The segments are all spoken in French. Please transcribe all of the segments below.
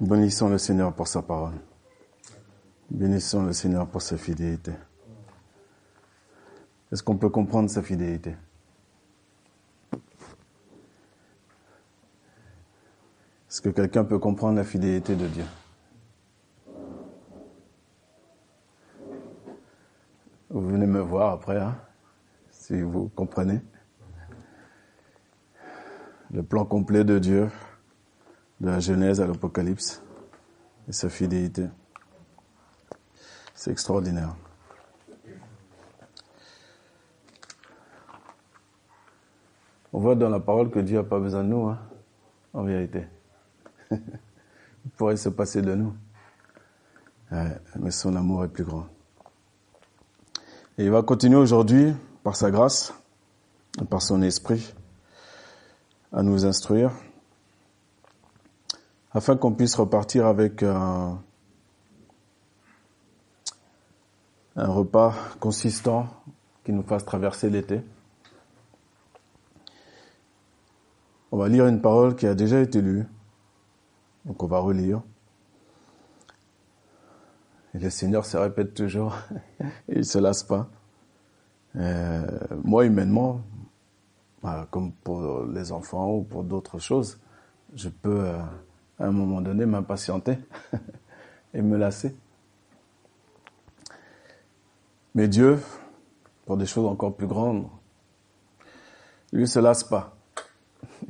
Bénissons le Seigneur pour sa parole. Bénissons le Seigneur pour sa fidélité. Est-ce qu'on peut comprendre sa fidélité? Est-ce que quelqu'un peut comprendre la fidélité de Dieu? Vous venez me voir après, hein, si vous comprenez. Le plan complet de Dieu, de la Genèse à l'Apocalypse, et sa fidélité. C'est extraordinaire. On voit dans la parole que Dieu n'a pas besoin de nous, hein, en vérité. Il pourrait se passer de nous. mais son amour est plus grand. Et il va continuer aujourd'hui, par sa grâce, par son esprit, à nous instruire, afin qu'on puisse repartir avec un, repas consistant qui nous fasse traverser l'été. On va lire une parole qui a déjà été lue, donc on va relire. Et le Seigneur se répète toujours, il se lasse pas. Euh, moi, humainement, bah, comme pour les enfants ou pour d'autres choses, je peux euh, à un moment donné m'impatienter et me lasser. Mais Dieu, pour des choses encore plus grandes, lui se lasse pas.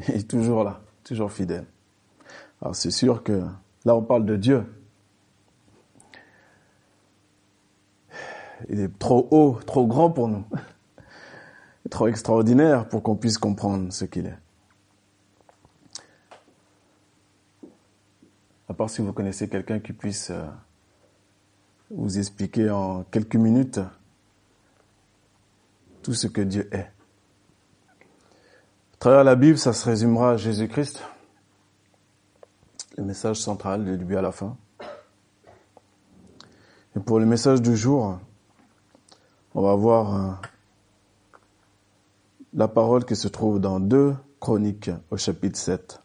Il est toujours là, toujours fidèle. Alors c'est sûr que là on parle de Dieu. Il est trop haut, trop grand pour nous. Trop extraordinaire pour qu'on puisse comprendre ce qu'il est. À part si vous connaissez quelqu'un qui puisse euh, vous expliquer en quelques minutes tout ce que Dieu est. À travers la Bible, ça se résumera à Jésus-Christ, le message central du début à la fin. Et pour le message du jour, on va voir euh, la parole qui se trouve dans deux Chroniques au chapitre 7.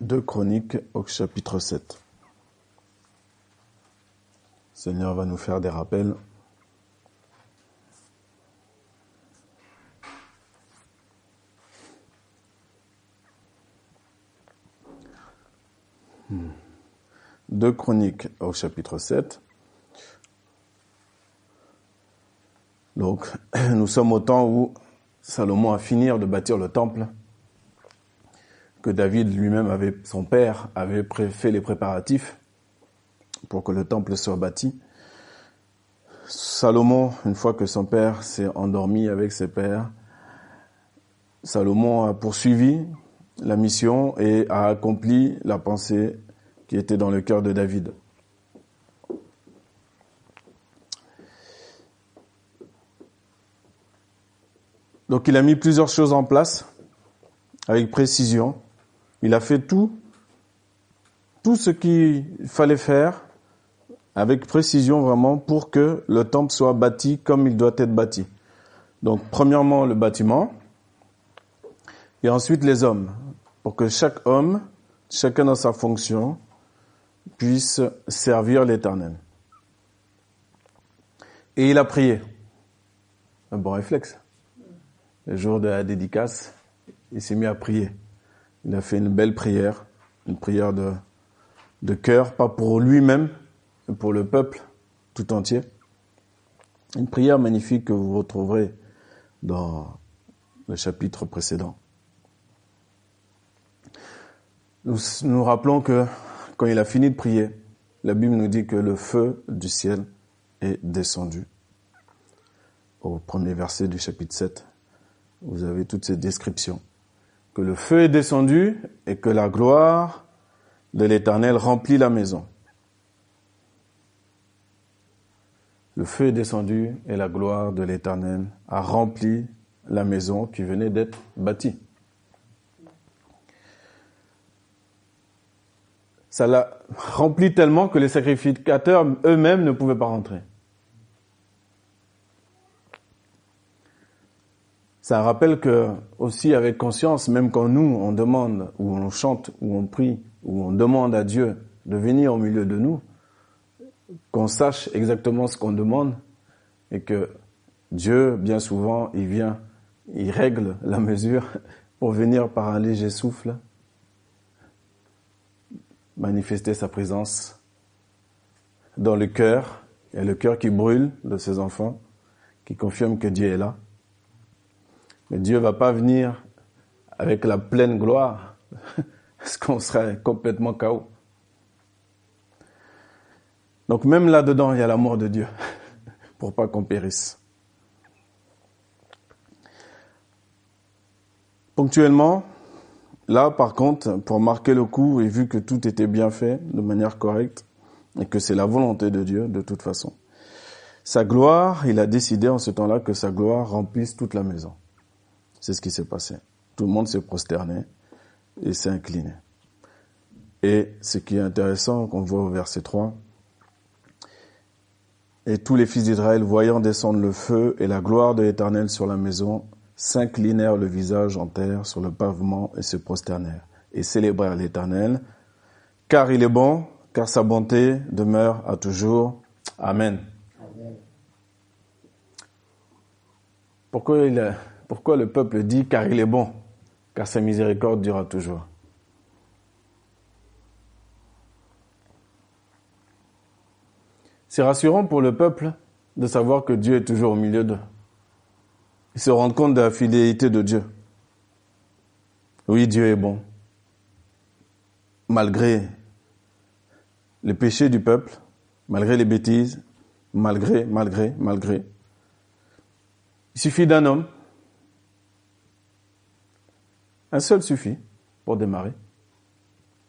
Deux Chroniques au chapitre 7. Seigneur va nous faire des rappels. Hmm. Deux Chroniques au chapitre 7. Donc, nous sommes au temps où Salomon a fini de bâtir le temple que David lui-même avait, son père, avait fait les préparatifs pour que le temple soit bâti. Salomon, une fois que son père s'est endormi avec ses pères, Salomon a poursuivi la mission et a accompli la pensée qui était dans le cœur de David. Donc il a mis plusieurs choses en place avec précision il a fait tout, tout ce qu'il fallait faire avec précision vraiment pour que le temple soit bâti comme il doit être bâti. Donc premièrement le bâtiment et ensuite les hommes pour que chaque homme, chacun dans sa fonction, puisse servir l'Éternel. Et il a prié. Un bon réflexe. Le jour de la dédicace, il s'est mis à prier. Il a fait une belle prière, une prière de, de cœur, pas pour lui-même, mais pour le peuple tout entier. Une prière magnifique que vous retrouverez dans le chapitre précédent. Nous nous rappelons que quand il a fini de prier, la Bible nous dit que le feu du ciel est descendu. Au premier verset du chapitre 7, vous avez toutes ces descriptions que le feu est descendu et que la gloire de l'Éternel remplit la maison. Le feu est descendu et la gloire de l'Éternel a rempli la maison qui venait d'être bâtie. Ça l'a rempli tellement que les sacrificateurs eux-mêmes ne pouvaient pas rentrer. C'est un rappel que, aussi avec conscience, même quand nous, on demande, ou on chante, ou on prie, ou on demande à Dieu de venir au milieu de nous, qu'on sache exactement ce qu'on demande, et que Dieu, bien souvent, il vient, il règle la mesure pour venir par un léger souffle manifester sa présence dans le cœur. A le cœur qui brûle de ses enfants, qui confirme que Dieu est là. Mais Dieu va pas venir avec la pleine gloire, parce qu'on serait complètement chaos. Donc même là-dedans, il y a l'amour de Dieu, pour pas qu'on périsse. Ponctuellement, là par contre, pour marquer le coup et vu que tout était bien fait de manière correcte, et que c'est la volonté de Dieu de toute façon, sa gloire, il a décidé en ce temps-là que sa gloire remplisse toute la maison. C'est ce qui s'est passé. Tout le monde s'est prosterné et s'est incliné. Et ce qui est intéressant, qu'on voit au verset 3, et tous les fils d'Israël, voyant descendre le feu et la gloire de l'Éternel sur la maison, s'inclinèrent le visage en terre sur le pavement et se prosternèrent et célébrèrent l'Éternel, car il est bon, car sa bonté demeure à toujours. Amen. Pourquoi il a, pourquoi le peuple dit car il est bon, car sa miséricorde durera toujours C'est rassurant pour le peuple de savoir que Dieu est toujours au milieu d'eux. Ils se rendent compte de la fidélité de Dieu. Oui, Dieu est bon. Malgré les péchés du peuple, malgré les bêtises, malgré, malgré, malgré. Il suffit d'un homme un seul suffit pour démarrer,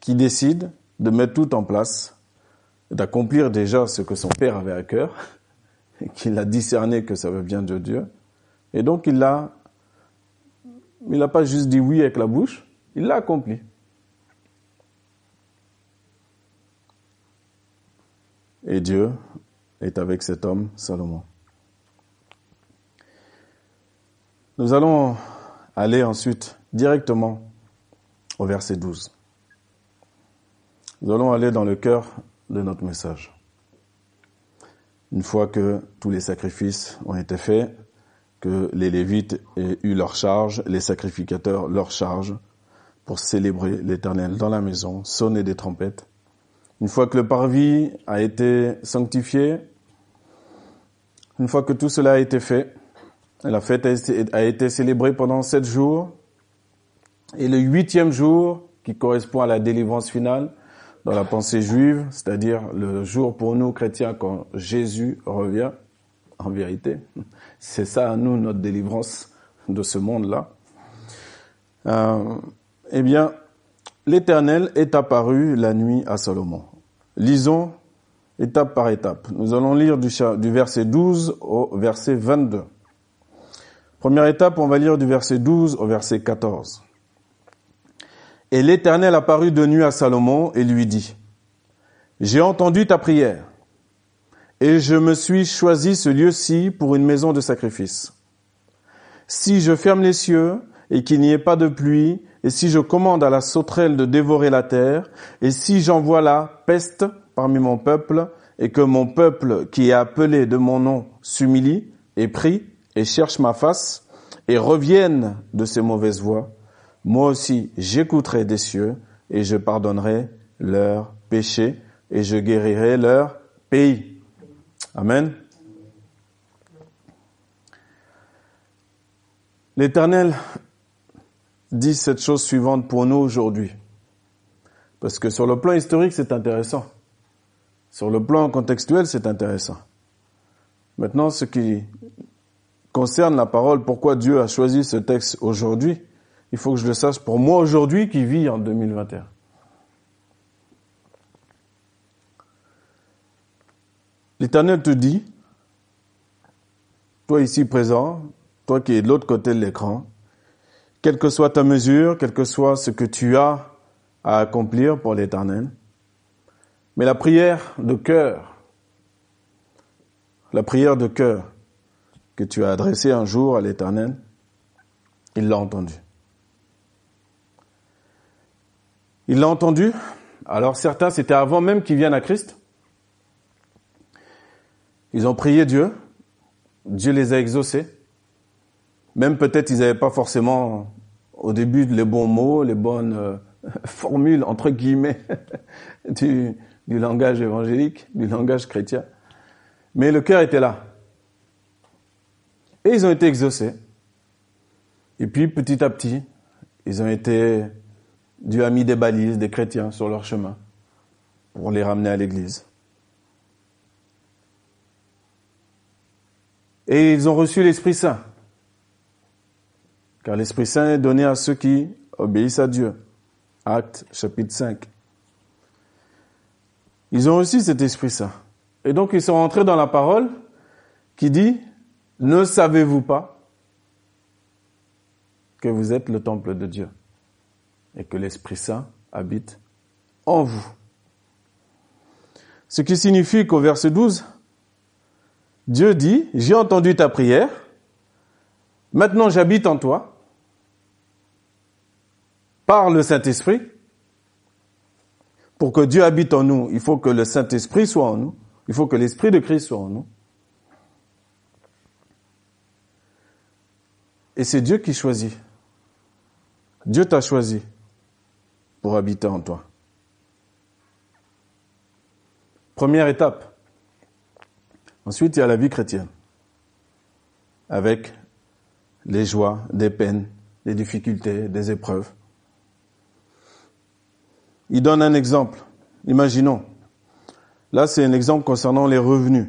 qui décide de mettre tout en place, d'accomplir déjà ce que son père avait à cœur, qu'il a discerné que ça vient de Dieu. Et donc il l'a, il n'a pas juste dit oui avec la bouche, il l'a accompli. Et Dieu est avec cet homme, Salomon. Nous allons aller ensuite directement au verset 12. Nous allons aller dans le cœur de notre message. Une fois que tous les sacrifices ont été faits, que les Lévites aient eu leur charge, les sacrificateurs leur charge pour célébrer l'Éternel dans la maison, sonner des trompettes. Une fois que le parvis a été sanctifié, une fois que tout cela a été fait, la fête a été célébrée pendant sept jours, et le huitième jour, qui correspond à la délivrance finale dans la pensée juive, c'est-à-dire le jour pour nous chrétiens quand Jésus revient, en vérité, c'est ça à nous notre délivrance de ce monde-là. Euh, eh bien, l'Éternel est apparu la nuit à Salomon. Lisons étape par étape. Nous allons lire du, du verset 12 au verset 22. Première étape, on va lire du verset 12 au verset 14. Et l'Éternel apparut de nuit à Salomon et lui dit, J'ai entendu ta prière, et je me suis choisi ce lieu-ci pour une maison de sacrifice. Si je ferme les cieux et qu'il n'y ait pas de pluie, et si je commande à la sauterelle de dévorer la terre, et si j'envoie la peste parmi mon peuple, et que mon peuple qui est appelé de mon nom s'humilie et prie et cherche ma face, et revienne de ses mauvaises voies, moi aussi j'écouterai des cieux et je pardonnerai leurs péchés et je guérirai leur pays. Amen. L'Éternel dit cette chose suivante pour nous aujourd'hui. Parce que sur le plan historique, c'est intéressant. Sur le plan contextuel, c'est intéressant. Maintenant, ce qui concerne la parole, pourquoi Dieu a choisi ce texte aujourd'hui, il faut que je le sache pour moi aujourd'hui qui vis en 2021. L'Éternel te dit, toi ici présent, toi qui es de l'autre côté de l'écran, quelle que soit ta mesure, quel que soit ce que tu as à accomplir pour l'Éternel, mais la prière de cœur, la prière de cœur que tu as adressée un jour à l'Éternel, Il l'a entendu. Il l'a entendu. Alors certains, c'était avant même qu'ils viennent à Christ. Ils ont prié Dieu. Dieu les a exaucés. Même peut-être ils n'avaient pas forcément au début les bons mots, les bonnes euh, formules, entre guillemets, du, du langage évangélique, du langage chrétien. Mais le cœur était là. Et ils ont été exaucés. Et puis petit à petit, ils ont été, Dieu a mis des balises, des chrétiens sur leur chemin pour les ramener à l'église. Et ils ont reçu l'Esprit Saint. Car l'Esprit Saint est donné à ceux qui obéissent à Dieu. Acte chapitre 5. Ils ont reçu cet Esprit Saint. Et donc ils sont rentrés dans la parole qui dit, ne savez-vous pas que vous êtes le temple de Dieu? Et que l'Esprit Saint habite en vous. Ce qui signifie qu'au verset 12, Dieu dit, j'ai entendu ta prière, maintenant j'habite en toi, par le Saint-Esprit. Pour que Dieu habite en nous, il faut que le Saint-Esprit soit en nous, il faut que l'Esprit de Christ soit en nous. Et c'est Dieu qui choisit. Dieu t'a choisi pour habiter en toi. Première étape. Ensuite, il y a la vie chrétienne, avec les joies, des peines, des difficultés, des épreuves. Il donne un exemple. Imaginons. Là, c'est un exemple concernant les revenus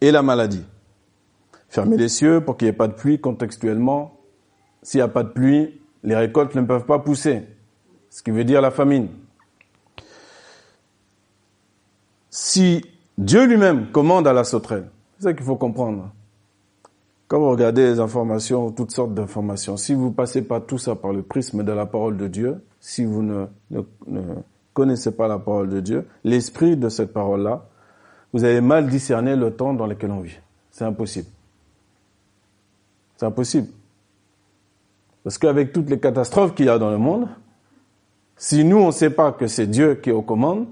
et la maladie. Fermer les cieux pour qu'il n'y ait pas de pluie contextuellement. S'il n'y a pas de pluie, les récoltes ne peuvent pas pousser. Ce qui veut dire la famine. Si Dieu lui-même commande à la sauterelle, c'est ça qu'il faut comprendre. Quand vous regardez les informations, toutes sortes d'informations, si vous passez pas tout ça par le prisme de la parole de Dieu, si vous ne, ne, connaissez pas la parole de Dieu, l'esprit de cette parole-là, vous allez mal discerner le temps dans lequel on vit. C'est impossible. C'est impossible. Parce qu'avec toutes les catastrophes qu'il y a dans le monde, si nous, on ne sait pas que c'est Dieu qui est aux commandes,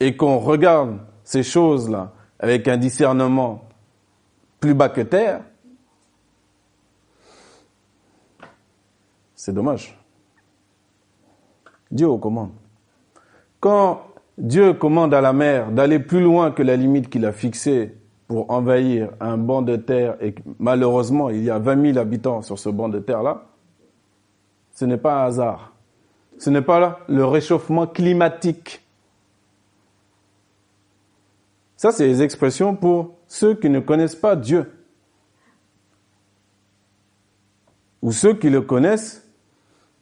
et qu'on regarde ces choses-là avec un discernement plus bas que terre, c'est dommage. Dieu aux commandes. Quand Dieu commande à la mer d'aller plus loin que la limite qu'il a fixée pour envahir un banc de terre et malheureusement il y a 20 000 habitants sur ce banc de terre-là, ce n'est pas un hasard. Ce n'est pas le réchauffement climatique. Ça, c'est les expressions pour ceux qui ne connaissent pas Dieu. Ou ceux qui le connaissent,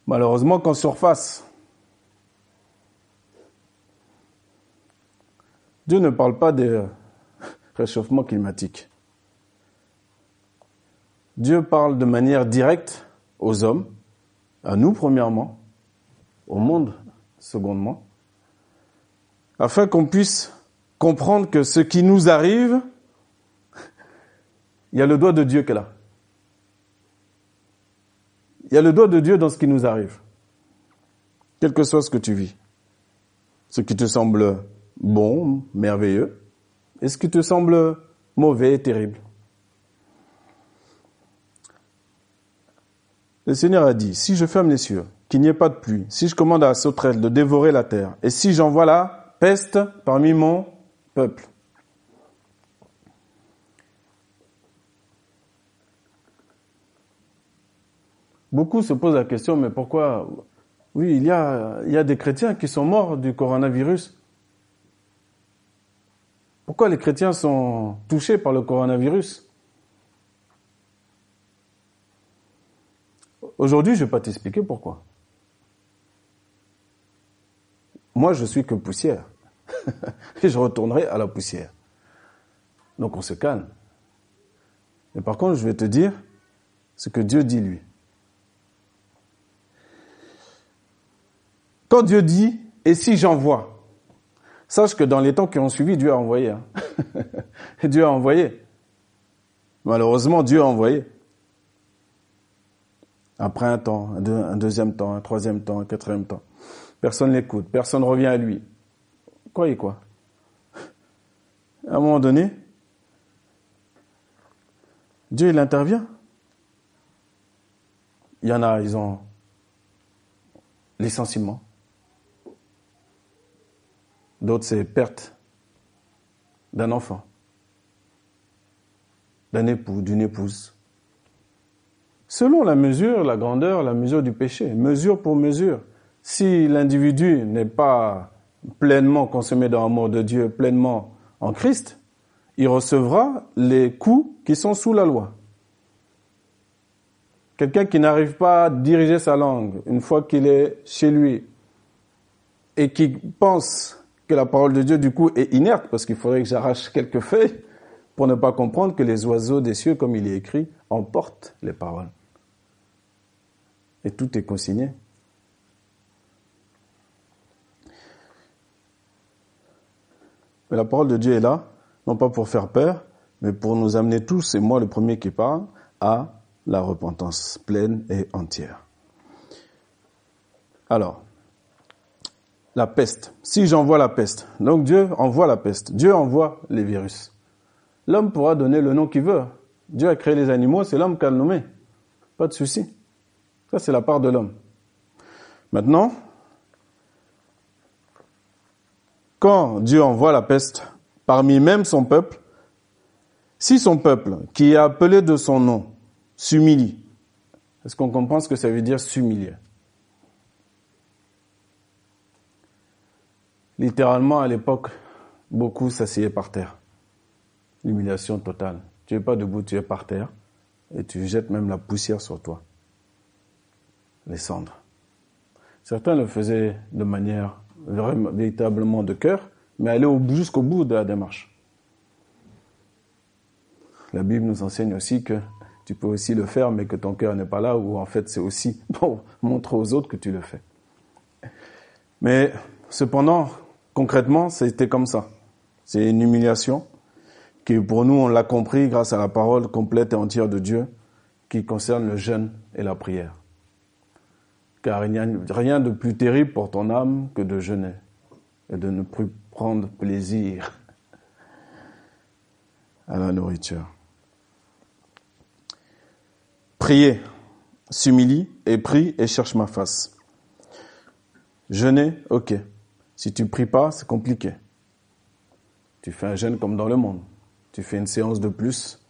malheureusement, qu'en surface. Dieu ne parle pas de réchauffement climatique. Dieu parle de manière directe aux hommes, à nous premièrement, au monde secondement, afin qu'on puisse comprendre que ce qui nous arrive, il y a le doigt de Dieu qui est là. Il y a le doigt de Dieu dans ce qui nous arrive. Quel que soit ce que tu vis. Ce qui te semble bon, merveilleux, et ce qui te semble mauvais terrible. Le Seigneur a dit, si je ferme les cieux, qu'il n'y ait pas de pluie, si je commande à la sauterelle de dévorer la terre, et si j'envoie la peste parmi mon peuple. Beaucoup se posent la question, mais pourquoi? Oui, il y a, il y a des chrétiens qui sont morts du coronavirus. Pourquoi les chrétiens sont touchés par le coronavirus? Aujourd'hui, je ne vais pas t'expliquer pourquoi. Moi, je suis que poussière. Et je retournerai à la poussière. Donc on se calme. Mais par contre, je vais te dire ce que Dieu dit lui. Quand Dieu dit, et si j'envoie Sache que dans les temps qui ont suivi, Dieu a envoyé. Hein. Dieu a envoyé. Malheureusement, Dieu a envoyé. Après un temps, un, deuxième temps, un troisième temps, un quatrième temps. Personne l'écoute, personne revient à lui. Croyez quoi? À un moment donné, Dieu, il intervient. Il y en a, ils ont licenciement. D'autres, c'est perte d'un enfant, d'un époux, d'une épouse. Selon la mesure, la grandeur, la mesure du péché, mesure pour mesure. Si l'individu n'est pas pleinement consommé dans l'amour de Dieu, pleinement en Christ, il recevra les coups qui sont sous la loi. Quelqu'un qui n'arrive pas à diriger sa langue une fois qu'il est chez lui et qui pense que la parole de Dieu du coup est inerte parce qu'il faudrait que j'arrache quelques feuilles pour ne pas comprendre que les oiseaux des cieux, comme il est écrit, emportent les paroles. Et tout est consigné. Mais la parole de Dieu est là, non pas pour faire peur, mais pour nous amener tous, et moi le premier qui parle, à la repentance pleine et entière. Alors, la peste. Si j'envoie la peste, donc Dieu envoie la peste, Dieu envoie les virus. L'homme pourra donner le nom qu'il veut. Dieu a créé les animaux, c'est l'homme qui a le nommé. Pas de souci. Ça, c'est la part de l'homme. Maintenant, quand Dieu envoie la peste parmi même son peuple, si son peuple, qui est appelé de son nom, s'humilie. Est-ce qu'on comprend ce que ça veut dire s'humilier? Littéralement, à l'époque, beaucoup s'asseyaient par terre. L'humiliation totale. Tu es pas debout, tu es par terre et tu jettes même la poussière sur toi. Les cendres. Certains le faisaient de manière véritablement de cœur, mais aller jusqu'au bout de la démarche. La Bible nous enseigne aussi que tu peux aussi le faire, mais que ton cœur n'est pas là, ou en fait c'est aussi pour montrer aux autres que tu le fais. Mais cependant, concrètement, c'était comme ça. C'est une humiliation qui, pour nous, on l'a compris grâce à la parole complète et entière de Dieu qui concerne le jeûne et la prière. Car il n'y a rien de plus terrible pour ton âme que de jeûner et de ne plus prendre plaisir à la nourriture. Priez, s'humilie et prie et cherche ma face. Jeûner, ok. Si tu pries pas, c'est compliqué. Tu fais un jeûne comme dans le monde. Tu fais une séance de plus.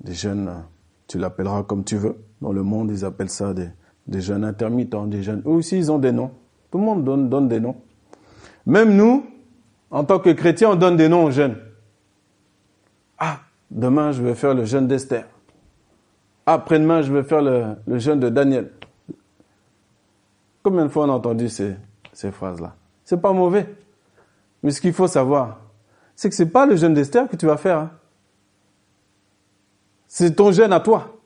Des jeûnes, tu l'appelleras comme tu veux. Dans le monde, ils appellent ça des, des jeûnes intermittents, des jeûnes. Eux aussi, ils ont des noms. Tout le monde donne, des noms. Même nous, en tant que chrétiens, on donne des noms aux jeunes. Ah, demain, je vais faire le jeûne d'Esther. Après-demain, je vais faire le, le jeûne de Daniel. Combien de fois on a entendu ces, ces phrases-là? C'est pas mauvais. Mais ce qu'il faut savoir, c'est que c'est pas le jeûne d'Esther que tu vas faire. Hein. C'est ton jeûne à toi.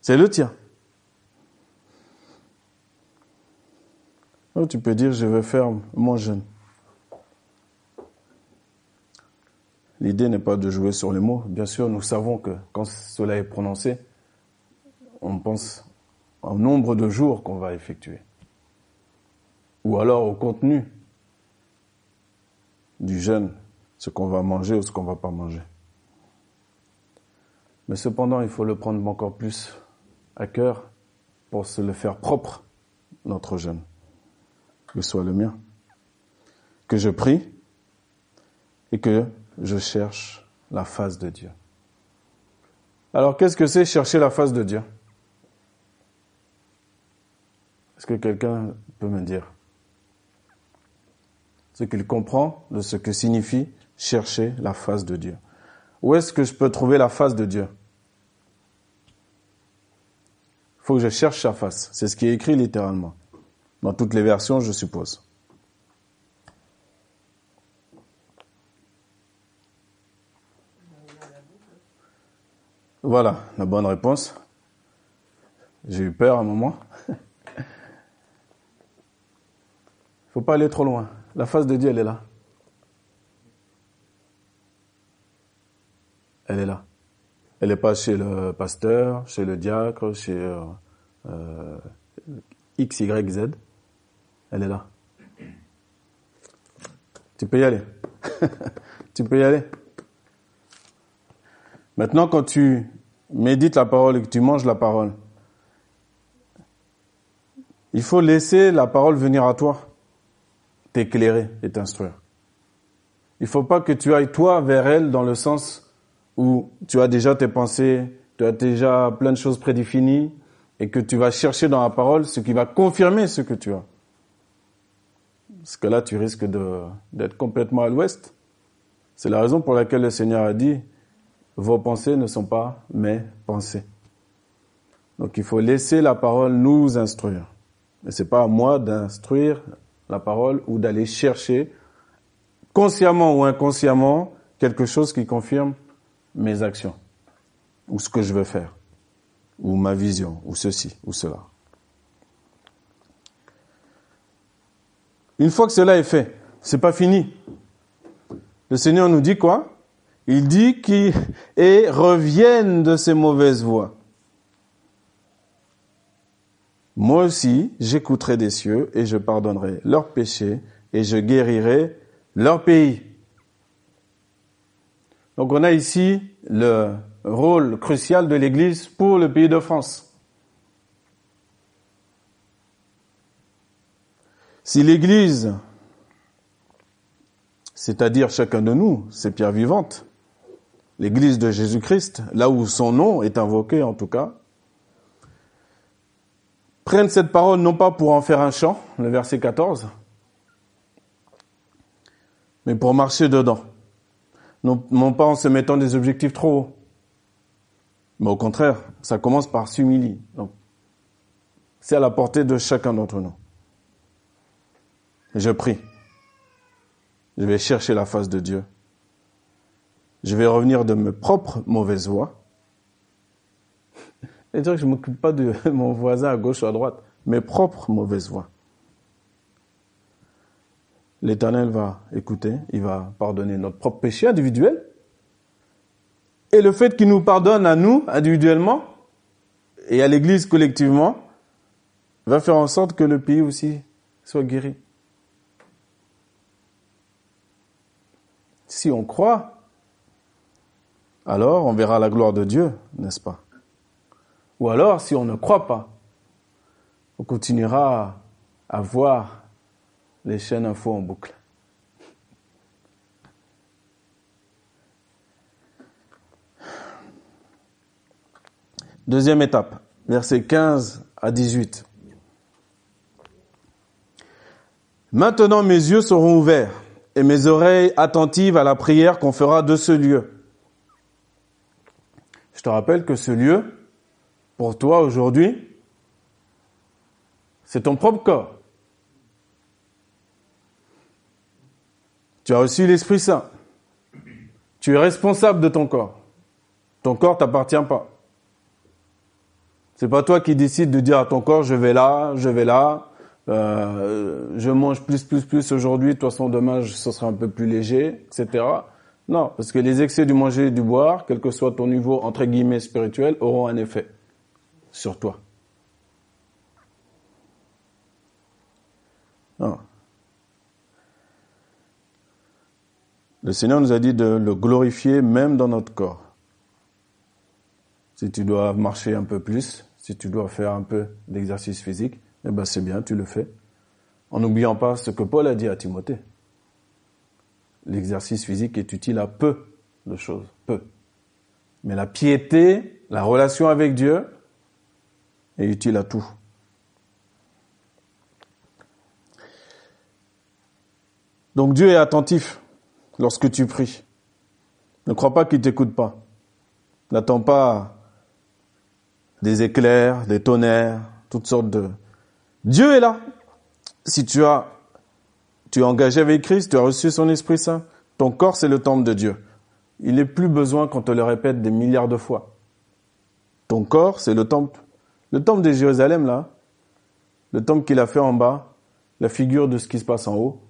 C'est le tien. Oh, tu peux dire, je vais faire mon jeûne. L'idée n'est pas de jouer sur les mots. Bien sûr, nous savons que quand cela est prononcé, on pense au nombre de jours qu'on va effectuer. Ou alors au contenu du jeûne, ce qu'on va manger ou ce qu'on va pas manger. Mais cependant, il faut le prendre encore plus à cœur pour se le faire propre, notre jeûne. Que soit le mien. Que je prie et que je cherche la face de Dieu. Alors qu'est-ce que c'est chercher la face de Dieu? Est-ce que quelqu'un peut me dire ce qu'il comprend de ce que signifie chercher la face de Dieu Où est-ce que je peux trouver la face de Dieu? Il faut que je cherche sa face. C'est ce qui est écrit littéralement. Dans toutes les versions, je suppose. Voilà la bonne réponse. J'ai eu peur à un moment. Il faut pas aller trop loin. La face de Dieu, elle est là. Elle est là. Elle n'est pas chez le pasteur, chez le diacre, chez euh, euh, X, Y, Z. Elle est là. Tu peux y aller. tu peux y aller. Maintenant, quand tu médites la parole et que tu manges la parole, il faut laisser la parole venir à toi, t'éclairer et t'instruire. Il faut pas que tu ailles toi vers elle dans le sens où tu as déjà tes pensées, tu as déjà plein de choses prédéfinies et que tu vas chercher dans la parole ce qui va confirmer ce que tu as. Parce que là, tu risques d'être complètement à l'ouest. C'est la raison pour laquelle le Seigneur a dit, vos pensées ne sont pas mes pensées. Donc il faut laisser la parole nous instruire. Mais c'est pas à moi d'instruire la parole ou d'aller chercher consciemment ou inconsciemment quelque chose qui confirme mes actions ou ce que je veux faire ou ma vision ou ceci ou cela. Une fois que cela est fait, c'est pas fini. Le Seigneur nous dit quoi? Il dit qu'ils reviennent de ces mauvaises voies. Moi aussi, j'écouterai des cieux et je pardonnerai leurs péchés et je guérirai leur pays. Donc on a ici le rôle crucial de l'Église pour le pays de France. Si l'Église, c'est-à-dire chacun de nous, c'est pierre vivante, l'Église de Jésus-Christ, là où son nom est invoqué en tout cas, prennent cette parole non pas pour en faire un chant, le verset 14, mais pour marcher dedans. Non, pas en se mettant des objectifs trop hauts. Mais au contraire, ça commence par s'humilier. C'est à la portée de chacun d'entre nous. je prie. Je vais chercher la face de Dieu. Je vais revenir de mes propres mauvaises voies c'est-à-dire que je ne m'occupe pas de mon voisin à gauche ou à droite, mes propres mauvaises voies. L'Éternel va écouter, il va pardonner notre propre péché individuel. Et le fait qu'il nous pardonne à nous individuellement et à l'Église collectivement va faire en sorte que le pays aussi soit guéri. Si on croit, alors on verra la gloire de Dieu, n'est-ce pas? Ou alors, si on ne croit pas, on continuera à voir les chaînes info en boucle. Deuxième étape, versets 15 à 18. Maintenant mes yeux seront ouverts et mes oreilles attentives à la prière qu'on fera de ce lieu. Je te rappelle que ce lieu, pour toi aujourd'hui, c'est ton propre corps. Tu as reçu l'Esprit Saint. Tu es responsable de ton corps. Ton corps t'appartient pas. C'est pas toi qui décides de dire à ton corps je vais là, je vais là, euh, je mange plus plus plus aujourd'hui, de toute façon demain ce sera un peu plus léger, etc. Non, parce que les excès du manger et du boire, quel que soit ton niveau entre guillemets spirituel, auront un effet sur toi. Non. Le Seigneur nous a dit de le glorifier même dans notre corps. Si tu dois marcher un peu plus, si tu dois faire un peu d'exercice physique, eh ben c'est bien, tu le fais. En n'oubliant pas ce que Paul a dit à Timothée. L'exercice physique est utile à peu de choses, peu. Mais la piété, la relation avec Dieu, est utile à tout. Donc Dieu est attentif lorsque tu pries. Ne crois pas qu'il t'écoute pas. N'attends pas des éclairs, des tonnerres, toutes sortes de... Dieu est là. Si tu as, tu es engagé avec Christ, tu as reçu son Esprit Saint, ton corps c'est le temple de Dieu. Il n'est plus besoin qu'on te le répète des milliards de fois. Ton corps c'est le temple le temple de Jérusalem, là, le temple qu'il a fait en bas, la figure de ce qui se passe en haut,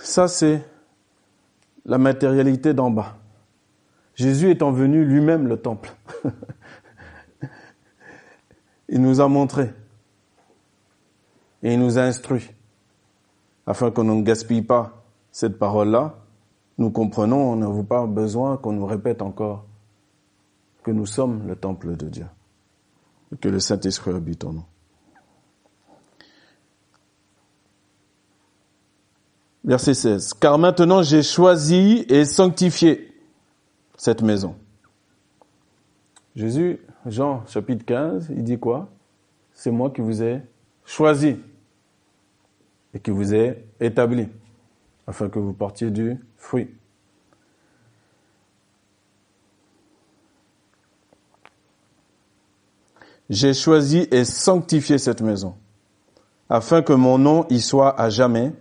ça c'est la matérialité d'en bas. Jésus étant venu lui-même le temple. il nous a montré et il nous a instruit afin qu'on ne gaspille pas cette parole-là. Nous comprenons, on n'a pas besoin qu'on nous répète encore que nous sommes le temple de Dieu et que le Saint-Esprit habite en nous. Verset 16. Car maintenant j'ai choisi et sanctifié cette maison. Jésus, Jean chapitre 15, il dit quoi? C'est moi qui vous ai choisi et qui vous ai établi afin que vous portiez du fruit. J'ai choisi et sanctifié cette maison afin que mon nom y soit à jamais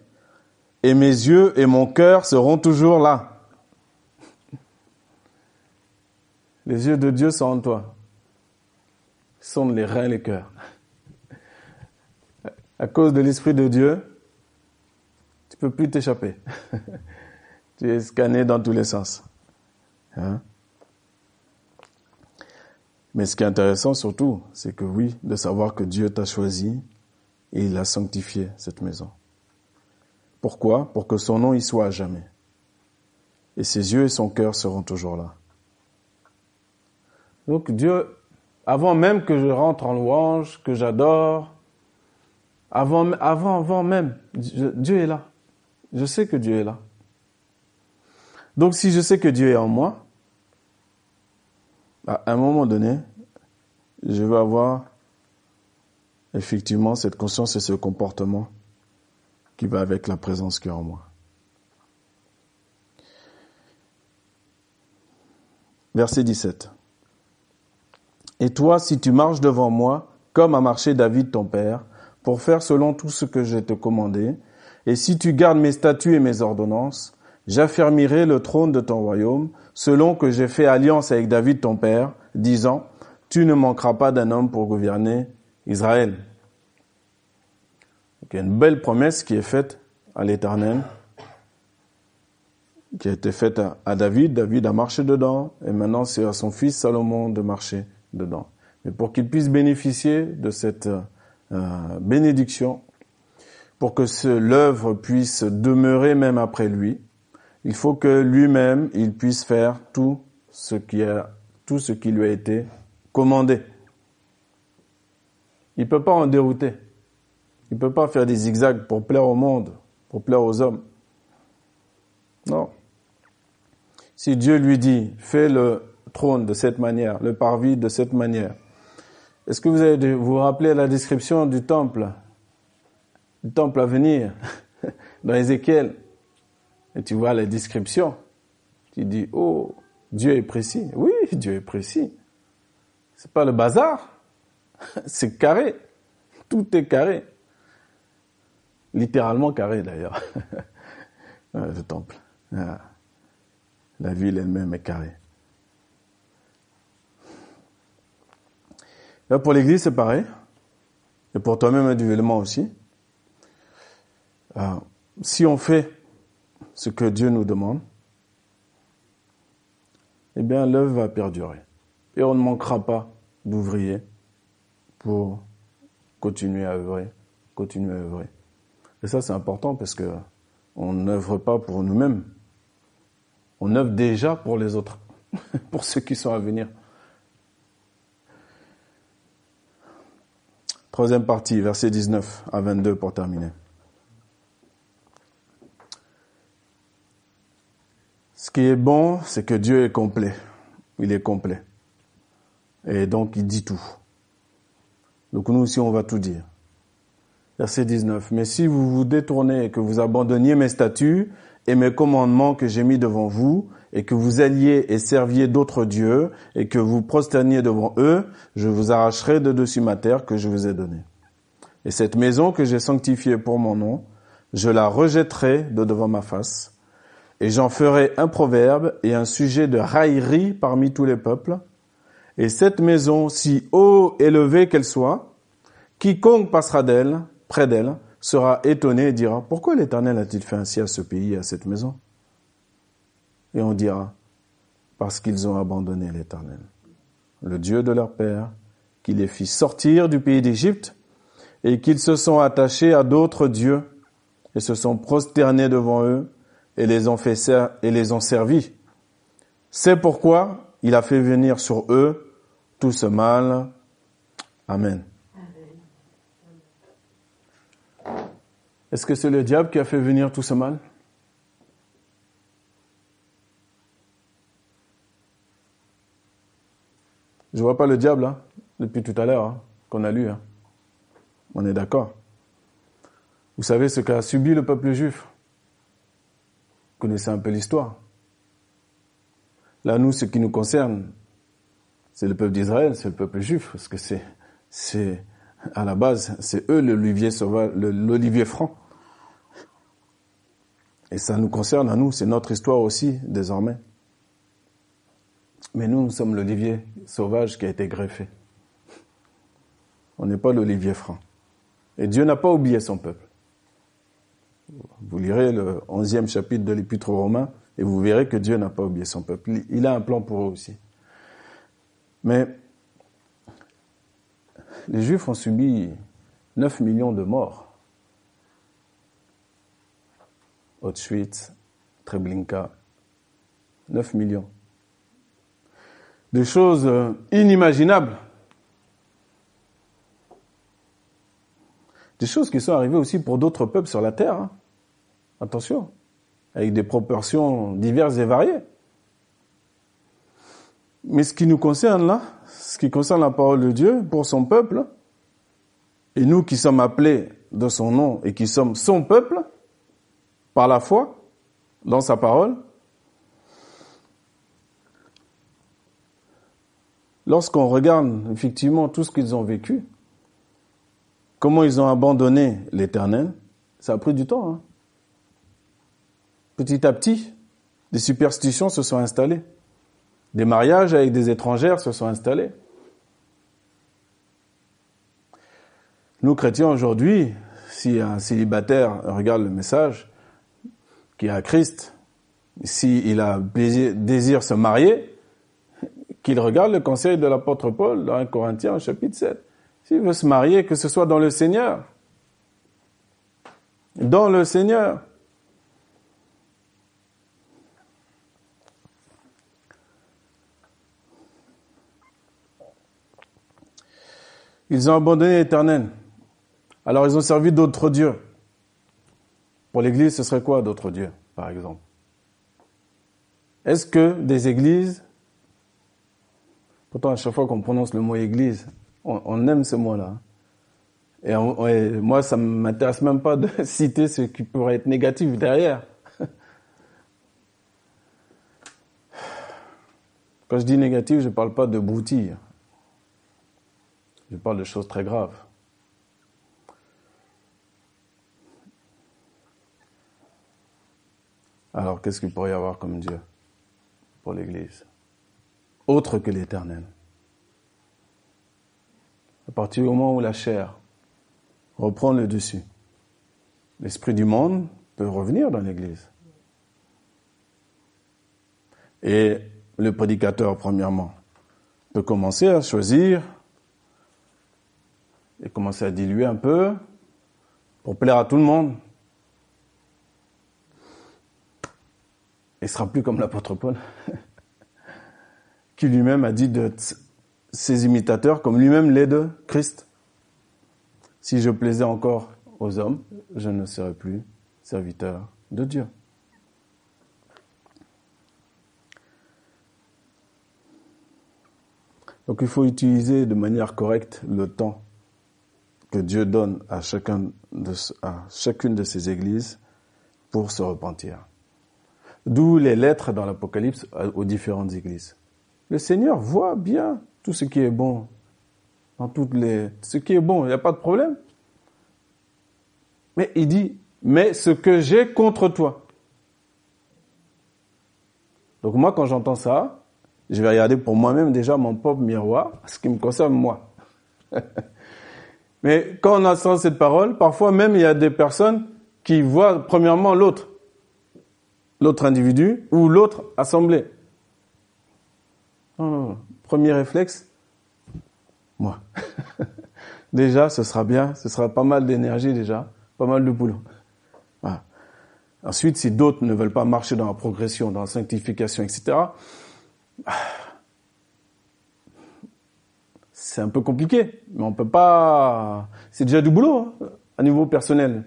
et mes yeux et mon cœur seront toujours là. Les yeux de Dieu sont en toi. Sont les reins, les cœurs. À cause de l'Esprit de Dieu, tu peux plus t'échapper. tu es scanné dans tous les sens. Hein? Mais ce qui est intéressant surtout, c'est que oui, de savoir que Dieu t'a choisi et il a sanctifié cette maison. Pourquoi? Pour que son nom y soit à jamais. Et ses yeux et son cœur seront toujours là. Donc Dieu, avant même que je rentre en louange, que j'adore, avant, avant, avant même, Dieu est là. Je sais que Dieu est là. Donc si je sais que Dieu est en moi, à un moment donné, je vais avoir effectivement cette conscience et ce comportement qui va avec la présence qui est en moi. Verset 17. Et toi, si tu marches devant moi, comme a marché David ton père, pour faire selon tout ce que je te commandé, et si tu gardes mes statuts et mes ordonnances, j'affermirai le trône de ton royaume, selon que j'ai fait alliance avec David ton père, disant, tu ne manqueras pas d'un homme pour gouverner Israël il y a une belle promesse qui est faite à l'Éternel, qui a été faite à David. David a marché dedans, et maintenant c'est à son fils Salomon de marcher dedans. Mais pour qu'il puisse bénéficier de cette euh, bénédiction, pour que l'œuvre puisse demeurer même après lui, il faut que lui-même il puisse faire tout ce qui a, tout ce qui lui a été commandé. Il peut pas en dérouter. Il ne peut pas faire des zigzags pour plaire au monde, pour plaire aux hommes. Non. Si Dieu lui dit, fais le trône de cette manière, le parvis de cette manière, est-ce que vous avez vous rappeler la description du temple, du temple à venir, dans Ézéchiel? Et tu vois la description. Tu dis, oh, Dieu est précis. Oui, Dieu est précis. C'est pas le bazar. C'est carré. Tout est carré littéralement carré d'ailleurs, le temple. Ah. La ville elle-même est carrée. Là, pour l'Église, c'est pareil. Et pour toi-même individuellement aussi. Ah. si on fait ce que Dieu nous demande, eh bien, l'œuvre va perdurer. Et on ne manquera pas d'ouvriers pour continuer à œuvrer, continuer à œuvrer. Et ça, c'est important parce que on n'œuvre pas pour nous-mêmes. On œuvre déjà pour les autres, pour ceux qui sont à venir. Troisième partie, verset 19 à 22 pour terminer. Ce qui est bon, c'est que Dieu est complet. Il est complet. Et donc, il dit tout. Donc nous aussi, on va tout dire. Verset 19. Mais si vous vous détournez et que vous abandonniez mes statuts et mes commandements que j'ai mis devant vous, et que vous alliez et serviez d'autres dieux, et que vous prosterniez devant eux, je vous arracherai de dessus ma terre que je vous ai donnée. Et cette maison que j'ai sanctifiée pour mon nom, je la rejetterai de devant ma face, et j'en ferai un proverbe et un sujet de raillerie parmi tous les peuples. Et cette maison, si haut élevée qu'elle soit, quiconque passera d'elle près d'elle, sera étonné et dira, pourquoi l'Éternel a-t-il fait ainsi à ce pays et à cette maison? Et on dira, parce qu'ils ont abandonné l'Éternel, le Dieu de leur père, qui les fit sortir du pays d'Égypte, et qu'ils se sont attachés à d'autres dieux, et se sont prosternés devant eux, et les ont fait ont servis. C'est pourquoi il a fait venir sur eux tout ce mal. Amen. Est-ce que c'est le diable qui a fait venir tout ce mal? Je vois pas le diable hein, depuis tout à l'heure hein, qu'on a lu. Hein. On est d'accord. Vous savez ce qu'a subi le peuple juif? Vous connaissez un peu l'histoire. Là, nous, ce qui nous concerne, c'est le peuple d'Israël, c'est le peuple juif, parce que c'est, à la base, c'est eux l'olivier sauvage, l'olivier franc. Et ça nous concerne à nous, c'est notre histoire aussi, désormais. Mais nous, nous sommes l'olivier sauvage qui a été greffé. On n'est pas l'olivier franc. Et Dieu n'a pas oublié son peuple. Vous lirez le onzième chapitre de l'Épître aux Romains et vous verrez que Dieu n'a pas oublié son peuple. Il a un plan pour eux aussi. Mais les Juifs ont subi 9 millions de morts. Auschwitz, Treblinka, 9 millions des choses euh, inimaginables. Des choses qui sont arrivées aussi pour d'autres peuples sur la terre. Hein. Attention, avec des proportions diverses et variées. Mais ce qui nous concerne là, ce qui concerne la parole de Dieu pour son peuple, et nous qui sommes appelés de son nom et qui sommes son peuple, par la foi, dans sa parole, lorsqu'on regarde effectivement tout ce qu'ils ont vécu, comment ils ont abandonné l'éternel, ça a pris du temps. Hein. Petit à petit, des superstitions se sont installées. Des mariages avec des étrangères se sont installés. Nous, chrétiens, aujourd'hui, si un célibataire regarde le message, qui a Christ, s'il a désir se marier, qu'il regarde le conseil de l'apôtre Paul dans 1 Corinthiens chapitre 7. S'il veut se marier, que ce soit dans le Seigneur. Dans le Seigneur. Ils ont abandonné l'éternel. Alors ils ont servi d'autres dieux. Pour l'église, ce serait quoi d'autres dieux, par exemple? Est-ce que des églises Pourtant, à chaque fois qu'on prononce le mot église, on, aime ce mot-là. Et, moi, ça ne m'intéresse même pas de citer ce qui pourrait être négatif derrière. Quand je dis négatif, je ne parle pas de broutilles. Je parle de choses très graves. Alors, qu'est-ce qu'il pourrait y avoir comme Dieu pour l'Église autre que l'éternel? À partir du moment où la chair reprend le dessus, l'esprit du monde peut revenir dans l'église. Et le prédicateur, premièrement, peut commencer à choisir et commencer à diluer un peu pour plaire à tout le monde. Il sera plus comme l'apôtre Paul. qui lui-même a dit de ses imitateurs, comme lui-même l'est de Christ. Si je plaisais encore aux hommes, je ne serais plus serviteur de Dieu. Donc il faut utiliser de manière correcte le temps que Dieu donne à, chacune de ces églises pour se repentir. D'où les lettres dans l'Apocalypse aux différentes églises. Le Seigneur voit bien tout ce qui est bon. Dans toutes les, ce qui est bon, il n'y a pas de problème. Mais il dit, mais ce que j'ai contre toi. Donc moi, quand j'entends ça, je vais regarder pour moi-même déjà mon propre miroir, ce qui me concerne moi. mais quand on entend cette parole, parfois même il y a des personnes qui voient premièrement l'autre, l'autre individu ou l'autre assemblée. Premier réflexe, moi. déjà, ce sera bien, ce sera pas mal d'énergie déjà, pas mal de boulot. Ensuite, si d'autres ne veulent pas marcher dans la progression, dans la sanctification, etc., c'est un peu compliqué, mais on peut pas. C'est déjà du boulot hein, à niveau personnel.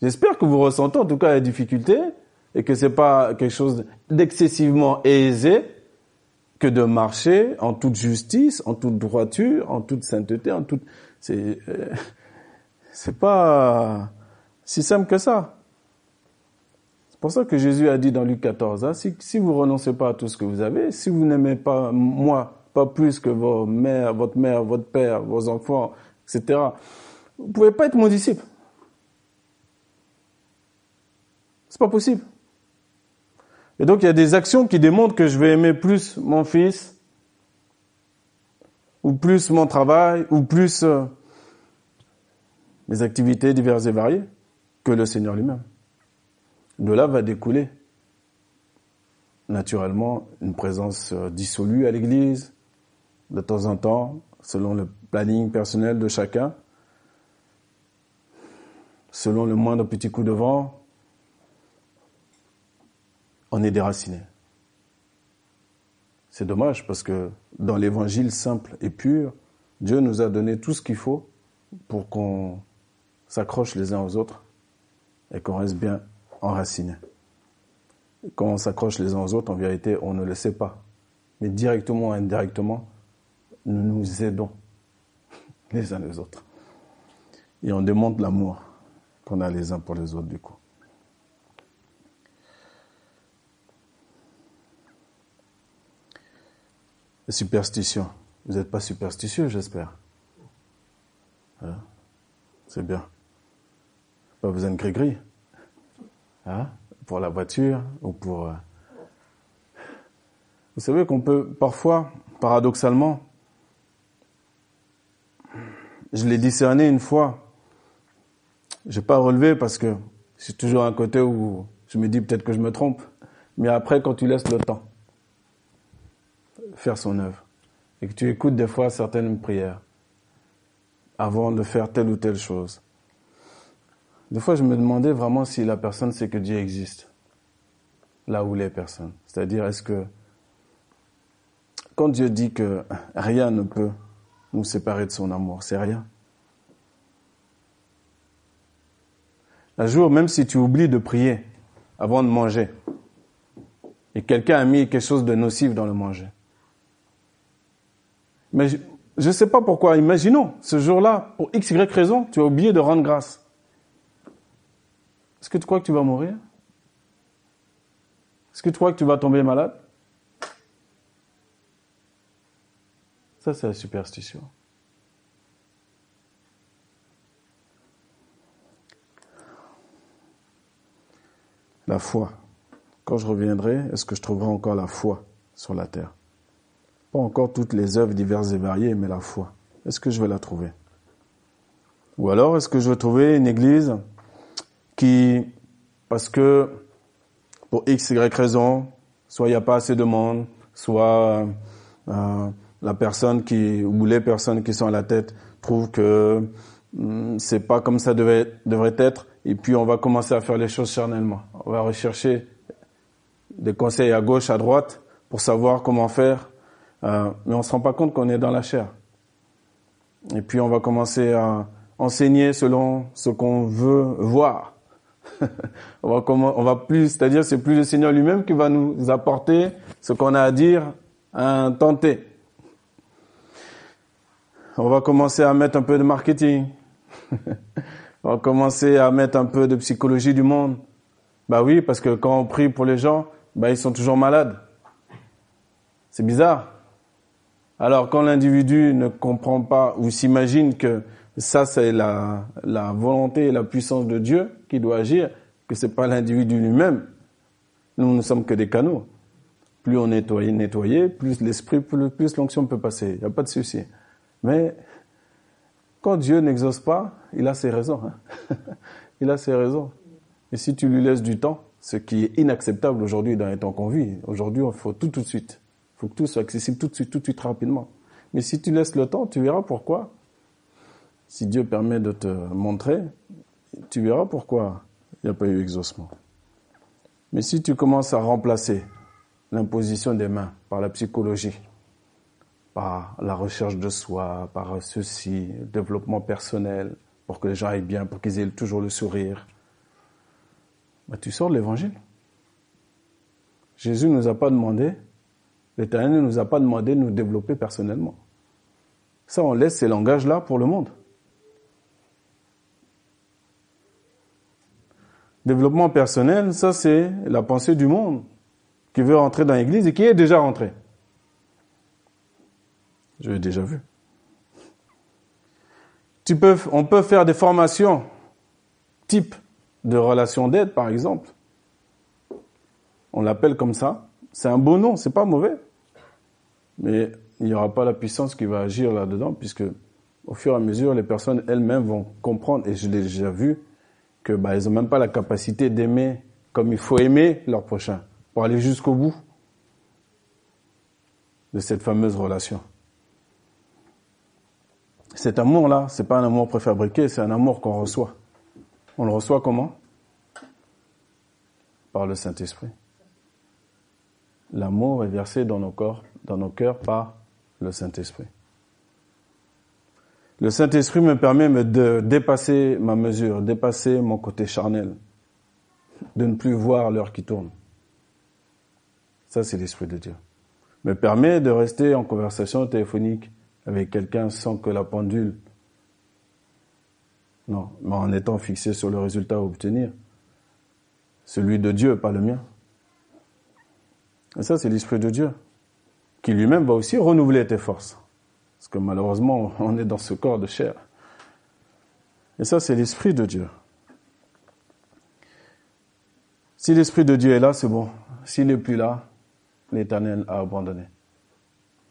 J'espère que vous ressentez en tout cas la difficulté et que c'est pas quelque chose d'excessivement aisé que de marcher en toute justice, en toute droiture, en toute sainteté, en toute. C'est euh, c'est pas si simple que ça. C'est pour ça que Jésus a dit dans Luc 14, hein, si, si vous renoncez pas à tout ce que vous avez, si vous n'aimez pas moi, pas plus que vos mères, votre mère, votre père, vos enfants, etc., vous pouvez pas être mon disciple. C'est pas possible. Et donc il y a des actions qui démontrent que je vais aimer plus mon fils, ou plus mon travail, ou plus euh, mes activités diverses et variées que le Seigneur lui-même. De là va découler naturellement une présence euh, dissolue à l'église, de temps en temps, selon le planning personnel de chacun, selon le moindre petit coup de vent, on est déraciné. C'est dommage parce que dans l'évangile simple et pur, Dieu nous a donné tout ce qu'il faut pour qu'on s'accroche les uns aux autres et qu'on reste bien enraciné. Quand on s'accroche les uns aux autres, en vérité, on ne le sait pas. Mais directement ou indirectement, nous nous aidons les uns les autres. Et on démontre l'amour qu'on a les uns pour les autres, du coup. Les superstitions. Vous n'êtes pas superstitieux, j'espère. Hein? C'est bien. Pas besoin de gris-gris. Hein, pour la voiture ou pour... Euh, vous savez qu'on peut parfois, paradoxalement, je l'ai discerné une fois, j'ai pas relevé parce que c'est toujours un côté où je me dis peut-être que je me trompe, mais après quand tu laisses le temps faire son œuvre et que tu écoutes des fois certaines prières avant de faire telle ou telle chose, des fois, je me demandais vraiment si la personne sait que Dieu existe, là où les personnes. C'est-à-dire, est-ce que quand Dieu dit que rien ne peut nous séparer de son amour, c'est rien. Un jour, même si tu oublies de prier avant de manger, et quelqu'un a mis quelque chose de nocif dans le manger, mais je ne sais pas pourquoi, imaginons, ce jour-là, pour x, y raison, tu as oublié de rendre grâce. Est-ce que tu crois que tu vas mourir? Est-ce que tu crois que tu vas tomber malade? Ça, c'est la superstition. La foi. Quand je reviendrai, est-ce que je trouverai encore la foi sur la terre? Pas encore toutes les œuvres diverses et variées, mais la foi. Est-ce que je vais la trouver? Ou alors, est-ce que je vais trouver une église qui, parce que pour x, y raison, soit il n'y a pas assez de monde, soit euh, la personne qui, ou les personnes qui sont à la tête trouvent que hum, c'est pas comme ça devait, devrait être, et puis on va commencer à faire les choses charnellement. On va rechercher des conseils à gauche, à droite, pour savoir comment faire, euh, mais on se rend pas compte qu'on est dans la chair. Et puis on va commencer à enseigner selon ce qu'on veut voir. on va on va plus, c'est-à-dire c'est plus le Seigneur lui-même qui va nous apporter ce qu'on a à dire, un tenter. On va commencer à mettre un peu de marketing. on va commencer à mettre un peu de psychologie du monde. Bah oui, parce que quand on prie pour les gens, bah ils sont toujours malades. C'est bizarre. Alors quand l'individu ne comprend pas ou s'imagine que ça, c'est la, volonté et la puissance de Dieu qui doit agir, que c'est pas l'individu lui-même. Nous ne sommes que des canaux. Plus on est nettoyé, plus l'esprit, plus, l'onction peut passer. Il n'y a pas de souci. Mais quand Dieu n'exauce pas, il a ses raisons. Hein. il a ses raisons. Et si tu lui laisses du temps, ce qui est inacceptable aujourd'hui dans les temps qu'on vit, aujourd'hui, il faut tout tout de suite. Il faut que tout soit accessible tout de suite, tout de suite, rapidement. Mais si tu laisses le temps, tu verras pourquoi. Si Dieu permet de te montrer, tu verras pourquoi il n'y a pas eu exaucement. Mais si tu commences à remplacer l'imposition des mains par la psychologie, par la recherche de soi, par ceci, développement personnel, pour que les gens aillent bien, pour qu'ils aient toujours le sourire, bah, tu sors de l'évangile. Jésus ne nous a pas demandé, l'Éternel ne nous a pas demandé de nous développer personnellement. Ça, on laisse ces langages-là pour le monde. Développement personnel, ça c'est la pensée du monde qui veut rentrer dans l'église et qui est déjà rentré. Je l'ai déjà vu. On peut faire des formations type de relation d'aide, par exemple. On l'appelle comme ça. C'est un beau nom, c'est pas mauvais. Mais il n'y aura pas la puissance qui va agir là-dedans, puisque au fur et à mesure, les personnes elles-mêmes vont comprendre, et je l'ai déjà vu, que bah, ils ont même pas la capacité d'aimer comme il faut aimer leur prochain pour aller jusqu'au bout de cette fameuse relation. Cet amour-là, c'est pas un amour préfabriqué, c'est un amour qu'on reçoit. On le reçoit comment? Par le Saint-Esprit. L'amour est versé dans nos corps, dans nos cœurs par le Saint-Esprit. Le Saint-Esprit me permet de dépasser ma mesure, dépasser mon côté charnel, de ne plus voir l'heure qui tourne. Ça, c'est l'Esprit de Dieu. Me permet de rester en conversation téléphonique avec quelqu'un sans que la pendule, non, mais en étant fixé sur le résultat à obtenir. Celui de Dieu, pas le mien. Et ça, c'est l'Esprit de Dieu, qui lui-même va aussi renouveler tes forces. Parce que malheureusement, on est dans ce corps de chair. Et ça, c'est l'Esprit de Dieu. Si l'Esprit de Dieu est là, c'est bon. S'il n'est plus là, l'Éternel a abandonné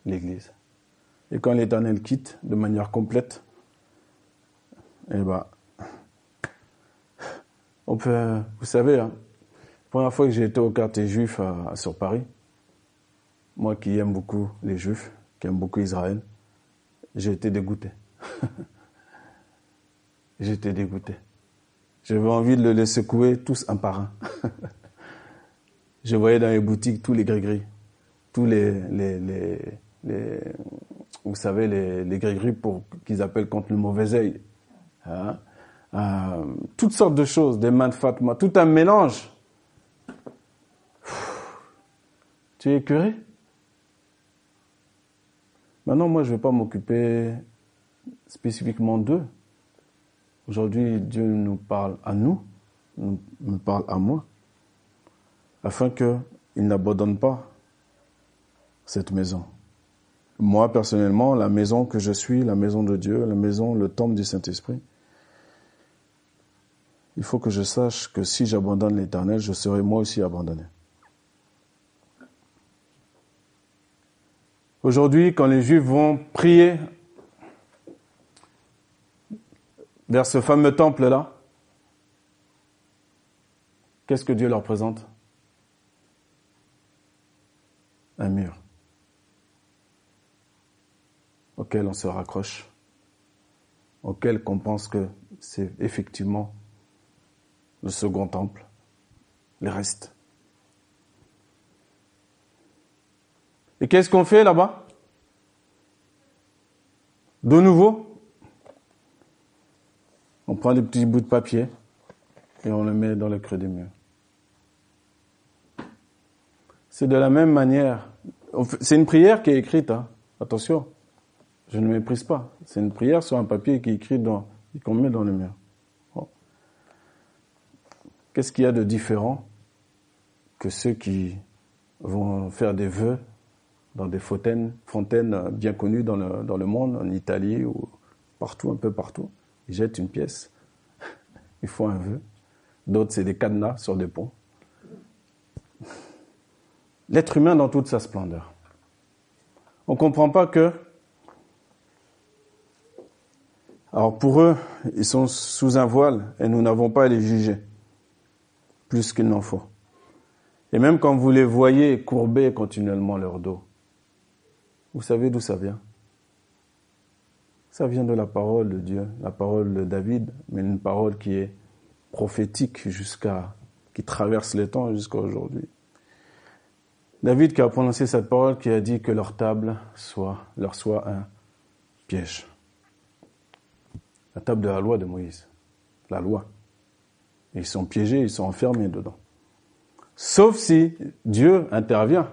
l'Église. Et quand l'Éternel quitte de manière complète, eh ben, on peut, vous savez, hein, la première fois que j'ai été au quartier juif sur Paris, moi qui aime beaucoup les juifs, qui aime beaucoup Israël, j'ai été dégoûté. été dégoûté. J'avais envie de les secouer tous un par un. je voyais dans les boutiques tous les gris-gris, tous les, les, les, vous savez, les, les pour qu'ils appellent contre le mauvais œil. Hein? Euh, toutes sortes de choses, des mains de Fatma, tout un mélange. Tu es écœuré? Maintenant, moi, je ne vais pas m'occuper spécifiquement d'eux. Aujourd'hui, Dieu nous parle à nous, nous parle à moi, afin qu'il n'abandonne pas cette maison. Moi, personnellement, la maison que je suis, la maison de Dieu, la maison, le temple du Saint-Esprit, il faut que je sache que si j'abandonne l'éternel, je serai moi aussi abandonné. Aujourd'hui, quand les Juifs vont prier vers ce fameux temple-là, qu'est-ce que Dieu leur présente? Un mur auquel on se raccroche, auquel on pense que c'est effectivement le second temple, les restes. Et qu'est-ce qu'on fait là-bas? De nouveau, on prend des petits bouts de papier et on le met dans le creux des murs. C'est de la même manière. C'est une prière qui est écrite, hein. attention, je ne méprise pas. C'est une prière sur un papier qui est écrit dans, qu'on met dans le mur. Qu'est-ce qu'il y a de différent que ceux qui vont faire des vœux dans des fontaines, bien connues dans le, dans le monde, en Italie ou partout, un peu partout? Ils jettent une pièce, ils font un vœu. D'autres, c'est des cadenas sur des ponts. L'être humain dans toute sa splendeur. On ne comprend pas que... Alors pour eux, ils sont sous un voile et nous n'avons pas à les juger plus qu'il n'en faut. Et même quand vous les voyez courber continuellement leur dos, Vous savez d'où ça vient Ça vient de la parole de Dieu, la parole de David, mais une parole qui est prophétique jusqu'à, qui traverse les temps jusqu'à aujourd'hui. David qui a prononcé cette parole, qui a dit que leur table soit, leur soit un piège. La table de la loi de Moïse. La loi. ils sont piégés, ils sont enfermés dedans. Sauf si Dieu intervient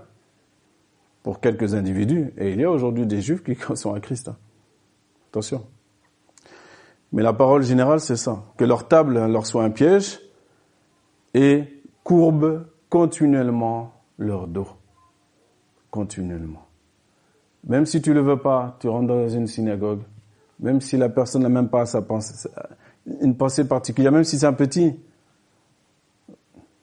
pour quelques individus. Et il y a aujourd'hui des juifs qui sont à Christ. Hein. Attention. Mais la parole générale, c'est ça. Que leur table leur soit un piège et courbe continuellement leur dos. Continuellement. Même si tu le veux pas, tu rentres dans une synagogue, même si la personne n'a même pas sa pensée, une pensée particulière, même si c'est un petit,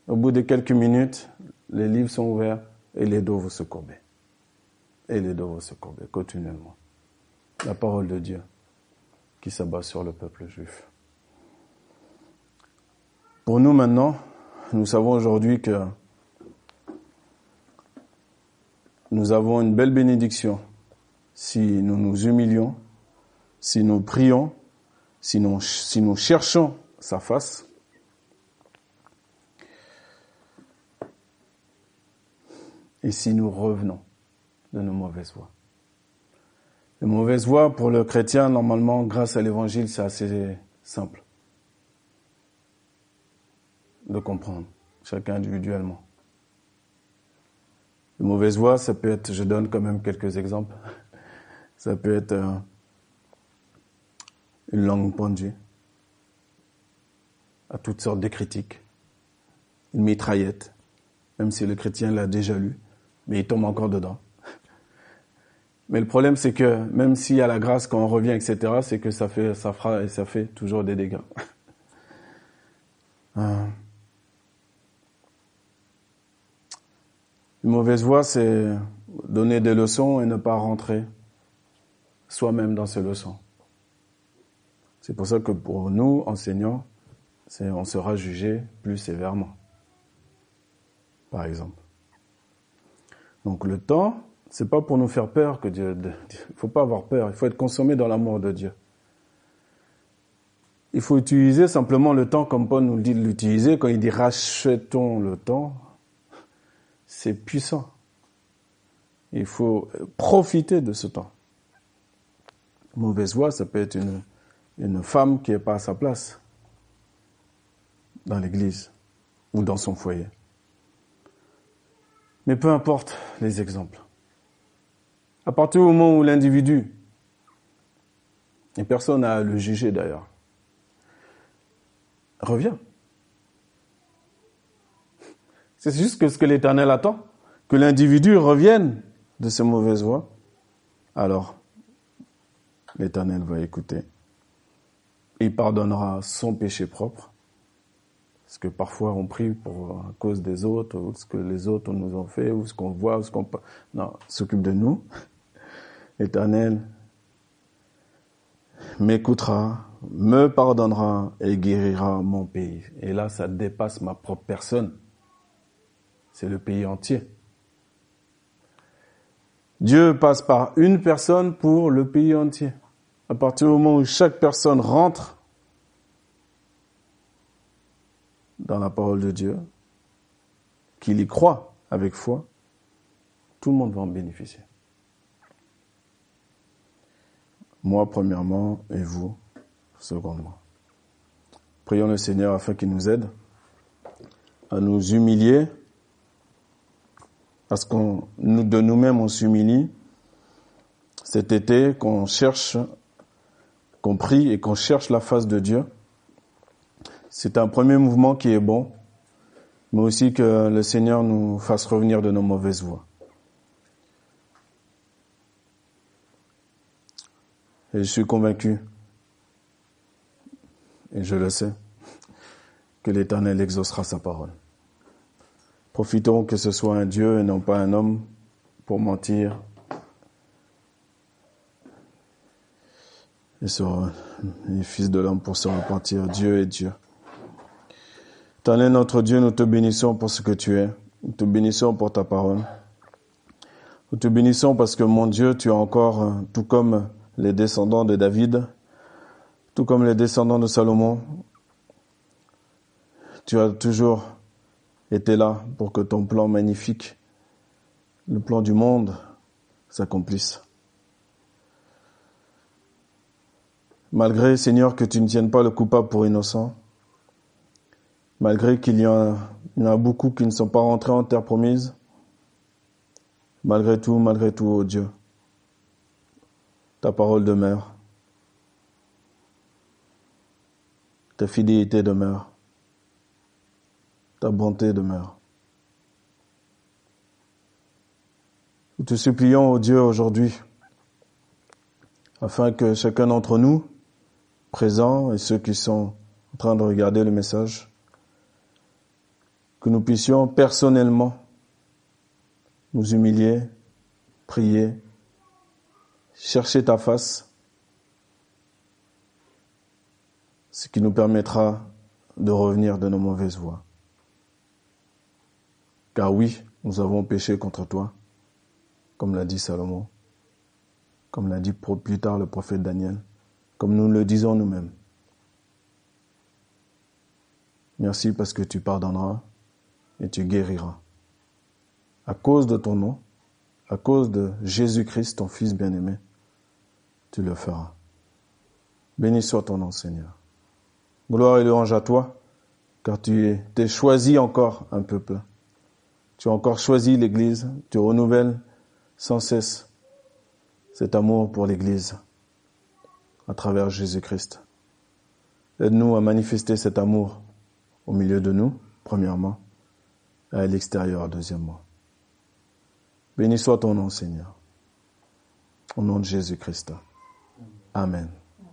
au bout de quelques minutes, les livres sont ouverts et les dos vont se courber. Et les dos vont se courber continuellement. La parole de Dieu qui s'abat sur le peuple juif. Pour nous maintenant, nous savons aujourd'hui que nous avons une belle bénédiction si nous nous humilions, si nous prions, si nous, cherchons sa face. Et si nous revenons de nos mauvaises voies. Les mauvaises voies pour le chrétien, normalement, grâce à l'évangile, c'est assez simple de comprendre, chacun individuellement. Les mauvaises voies, ça peut être, je donne quand même quelques exemples, ça peut être euh, une langue pendue à toutes sortes de critiques, une mitraillette, même si le chrétien l'a déjà lu, mais il tombe encore dedans. Mais le problème, c'est que même s'il y a la grâce quand on revient, etc., c'est que ça fait, ça fera et ça fait toujours des dégâts. Euh, Une mauvaise voie, c'est donner des leçons et ne pas rentrer soi-même dans ces leçons. C'est pour ça que pour nous, enseignants, on sera jugé plus sévèrement. Par exemple. Donc le temps, c'est pas pour nous faire peur que Dieu. Il faut pas avoir peur. Il faut être consommé dans l'amour de Dieu. Il faut utiliser simplement le temps comme Paul nous dit de l'utiliser quand il dit rachetons le temps c'est puissant. Il faut profiter de ce temps. Mauvaise voix, ça peut être une, une femme qui n'est pas à sa place dans l'église ou dans son foyer. Mais peu importe les exemples. À partir du moment où l'individu, et personne n'a à le juger d'ailleurs, revient c'est juste que ce que l'Éternel attend, que l'individu revienne de ses mauvaises voies. Alors, l'Éternel va écouter. Il pardonnera son péché propre. Parce que parfois on prie pour à cause des autres, ou ce que les autres nous ont fait, ou ce qu'on voit, ou ce qu'on... Non, s'occupe de nous. L'Éternel m'écoutera, me pardonnera et guérira mon pays. Et là, ça dépasse ma propre personne c'est le pays entier. Dieu passe par une personne pour le pays entier. À partir du moment où chaque personne rentre dans la parole de Dieu, qu'il y croit avec foi, tout le monde va en bénéficier. Moi, premièrement, et vous, secondement. Prions le Seigneur afin qu'il nous aide à nous humilier parce qu'on nous, de nous-mêmes on s'humilie cet été, qu'on cherche, qu'on prie et qu'on cherche la face de Dieu. C'est un premier mouvement qui est bon, mais aussi que le Seigneur nous fasse revenir de nos mauvaises voies. Et je suis convaincu, et je le sais, que l'Éternel exaucera sa parole. Profitons que ce soit un Dieu et non pas un homme pour mentir. Et sur les fils de l'homme pour se repentir. Dieu est Dieu. es notre Dieu, nous te bénissons pour ce que tu es. Nous te bénissons pour ta parole. Nous te bénissons parce que mon Dieu, tu es encore, tout comme les descendants de David, tout comme les descendants de Salomon, tu as toujours été là pour que ton plan magnifique, le plan du monde, s'accomplisse. Malgré, Seigneur, que tu ne tiennes pas le coupable pour innocent, malgré qu'il y, en a beaucoup qui ne sont pas rentrés en terre promise, malgré tout, malgré tout, oh Dieu, ta parole demeure, ta fidélité demeure, ta bonté demeure. Nous te supplions, ô Dieu, aujourd'hui, afin que chacun d'entre nous, présents et ceux qui sont en train de regarder le message, que nous puissions personnellement nous humilier, prier, chercher ta face, ce qui nous permettra de revenir de nos mauvaises voies. Car oui, nous avons péché contre toi, comme l'a dit Salomon, comme l'a dit plus tard le prophète Daniel comme nous le disons nous-mêmes. Merci parce que tu pardonneras et tu guériras. À cause de ton nom, à cause de Jésus-Christ, ton Fils bien-aimé, tu le feras. Béni soit ton nom, Seigneur. Gloire et louange à toi, car tu t'es choisi encore un peuple. Tu as encore choisi l'Église, tu renouvelles sans cesse cet amour pour l'Église à travers Jésus-Christ. Aide-nous à manifester cet amour au milieu de nous, premièrement, et à l'extérieur, deuxièmement. Béni soit ton nom, Seigneur. Au nom de Jésus-Christ. Amen.